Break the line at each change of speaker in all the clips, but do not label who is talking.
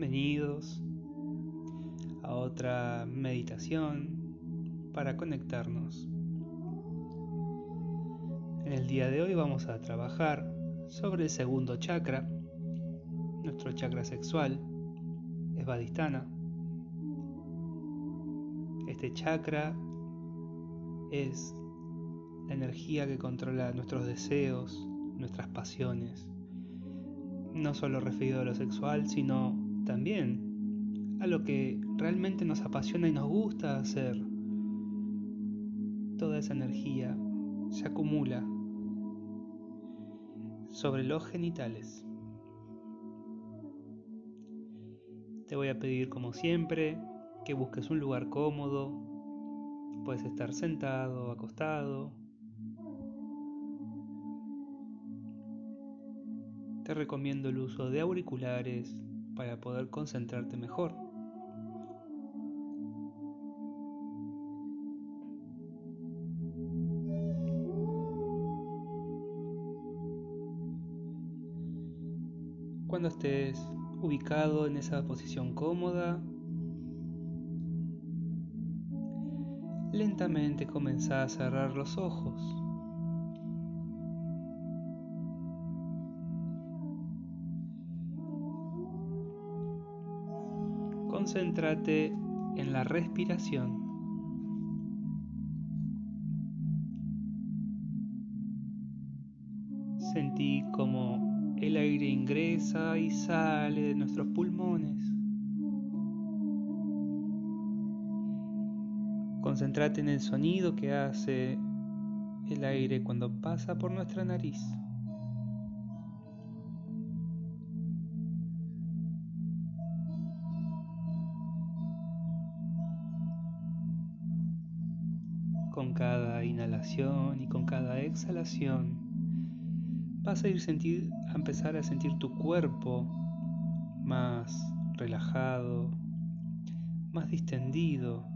Bienvenidos a otra meditación para conectarnos. En el día de hoy vamos a trabajar sobre el segundo chakra, nuestro chakra sexual, es Vadistana. Este chakra es la energía que controla nuestros deseos, nuestras pasiones, no solo referido a lo sexual, sino también a lo que realmente nos apasiona y nos gusta hacer. Toda esa energía se acumula sobre los genitales. Te voy a pedir como siempre que busques un lugar cómodo. Puedes estar sentado, acostado, te recomiendo el uso de auriculares para poder concentrarte mejor. Cuando estés ubicado en esa posición cómoda, lentamente comienza a cerrar los ojos. Concéntrate en la respiración. Sentí como el aire ingresa y sale de nuestros pulmones. Concéntrate en el sonido que hace el aire cuando pasa por nuestra nariz. Con cada inhalación y con cada exhalación vas a ir a empezar a sentir tu cuerpo más relajado, más distendido.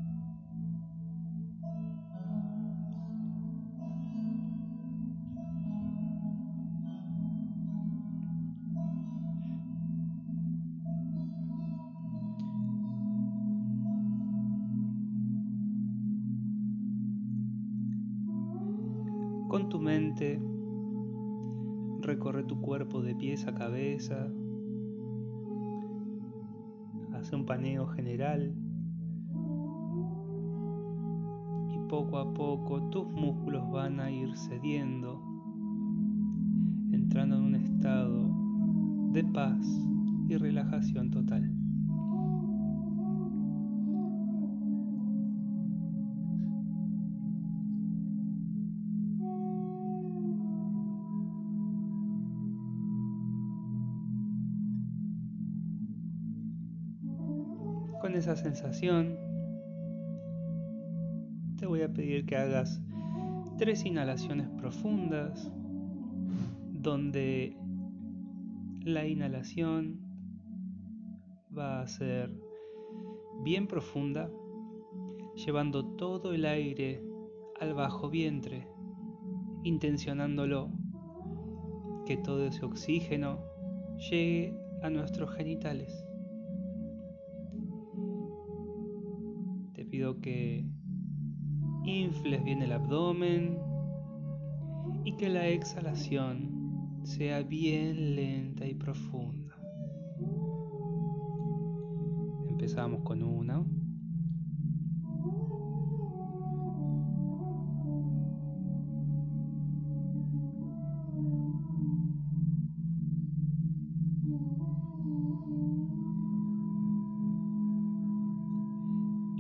Con tu mente. Recorre tu cuerpo de pies a cabeza, hace un paneo general. Y poco a poco tus músculos van a ir cediendo, entrando en un estado de paz y relajación total. Esa sensación, te voy a pedir que hagas tres inhalaciones profundas, donde la inhalación va a ser bien profunda, llevando todo el aire al bajo vientre, intencionándolo, que todo ese oxígeno llegue a nuestros genitales. Pido que infles bien el abdomen y que la exhalación sea bien lenta y profunda. Empezamos con una.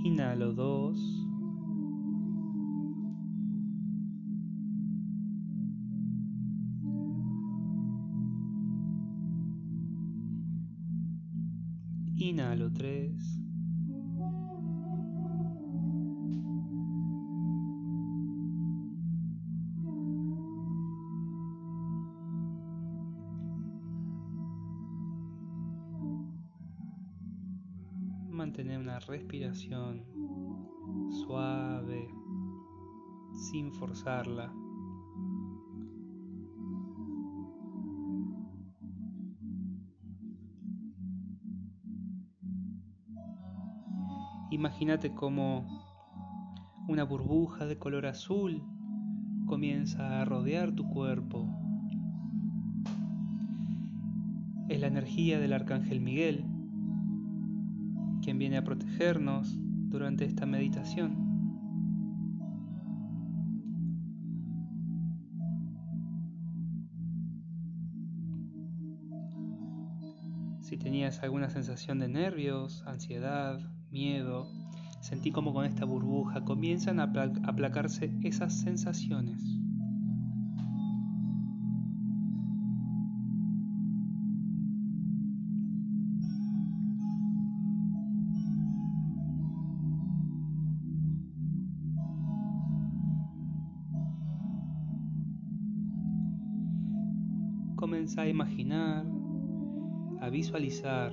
Inhalo 2. Respiración suave, sin forzarla. Imagínate como una burbuja de color azul comienza a rodear tu cuerpo. Es la energía del Arcángel Miguel, viene a protegernos durante esta meditación. Si tenías alguna sensación de nervios, ansiedad, miedo, sentí como con esta burbuja comienzan a aplacarse esas sensaciones. A imaginar a visualizar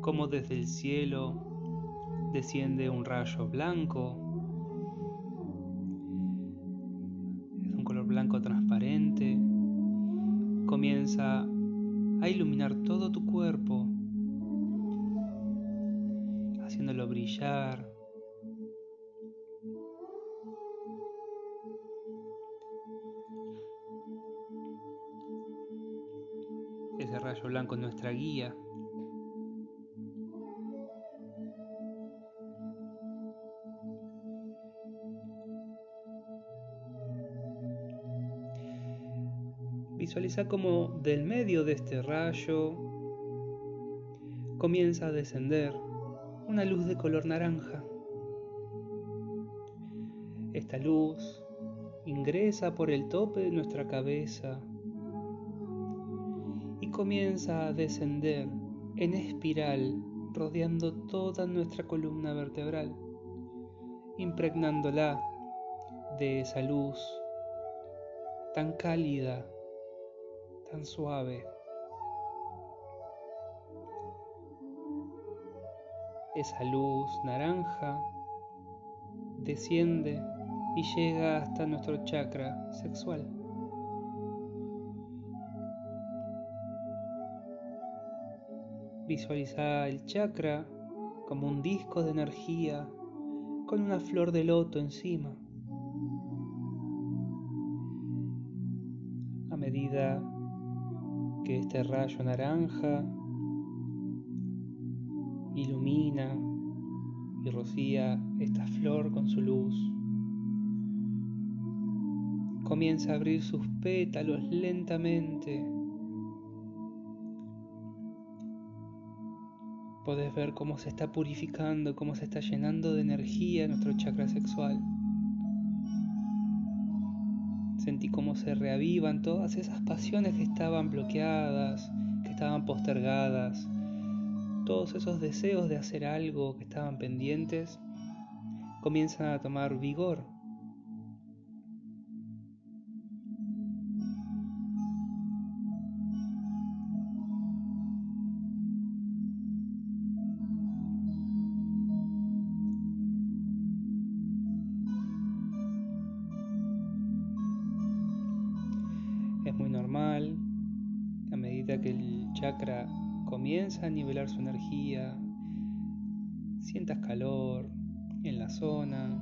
cómo desde el cielo desciende un rayo blanco, Visualiza como del medio de este rayo comienza a descender una luz de color naranja. Esta luz ingresa por el tope de nuestra cabeza comienza a descender en espiral rodeando toda nuestra columna vertebral, impregnándola de esa luz tan cálida, tan suave. Esa luz naranja desciende y llega hasta nuestro chakra sexual. Visualiza el chakra como un disco de energía con una flor de loto encima. Que este rayo naranja ilumina y rocía esta flor con su luz, comienza a abrir sus pétalos lentamente podés ver cómo se está purificando, cómo se está llenando de energía nuestro chakra sexual. Sentí cómo se reavivan todas esas pasiones que estaban bloqueadas, que estaban postergadas, todos esos deseos de hacer algo que estaban pendientes, comienzan a tomar vigor zona,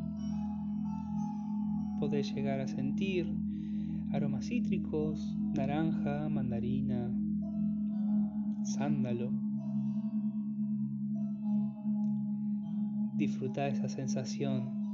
podés llegar a sentir aromas cítricos, naranja, mandarina, sándalo. Disfruta esa sensación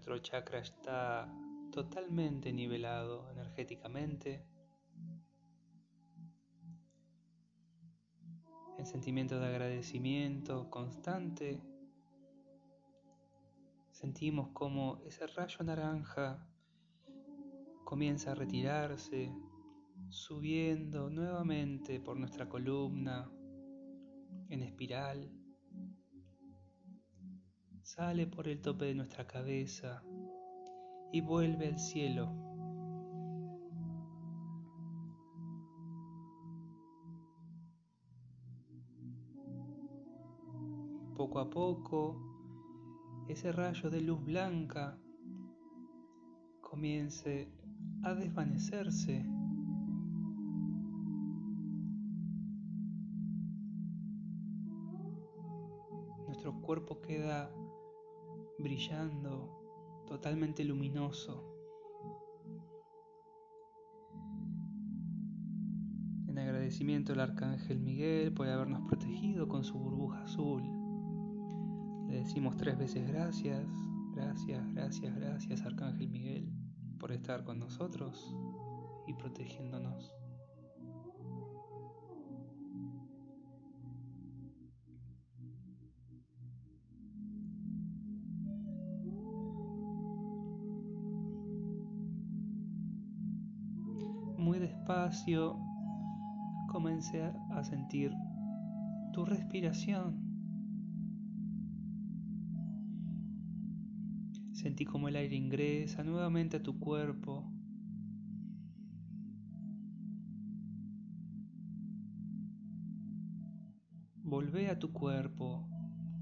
nuestro chakra está totalmente nivelado energéticamente. El sentimiento de agradecimiento constante. Sentimos como ese rayo naranja comienza a retirarse, subiendo nuevamente por nuestra columna en espiral sale por el tope de nuestra cabeza y vuelve al cielo. Poco a poco, ese rayo de luz blanca comience a desvanecerse. Nuestro cuerpo queda brillando, totalmente luminoso. En agradecimiento al Arcángel Miguel por habernos protegido con su burbuja azul. Le decimos tres veces gracias, gracias, gracias, gracias Arcángel Miguel por estar con nosotros y protegiéndonos. Comencé a sentir tu respiración. Sentí como el aire ingresa nuevamente a tu cuerpo. Volvé a tu cuerpo,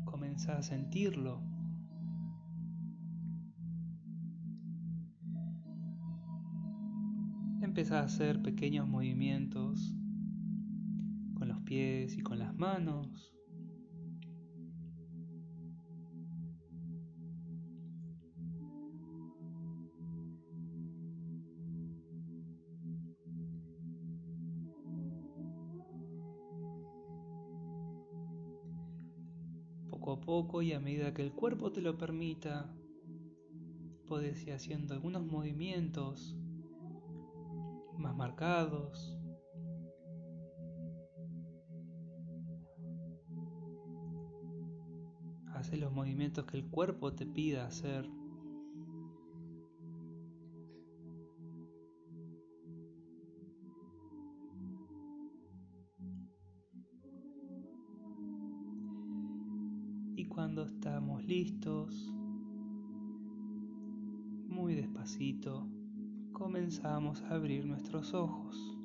comenzá a sentirlo. Empieza a hacer pequeños movimientos con los pies y con las manos. Poco a poco y a medida que el cuerpo te lo permita, puedes ir haciendo algunos movimientos más marcados. Hace los movimientos que el cuerpo te pida hacer. Y cuando estamos listos, muy despacito, comenzamos a abrir nuestros ojos.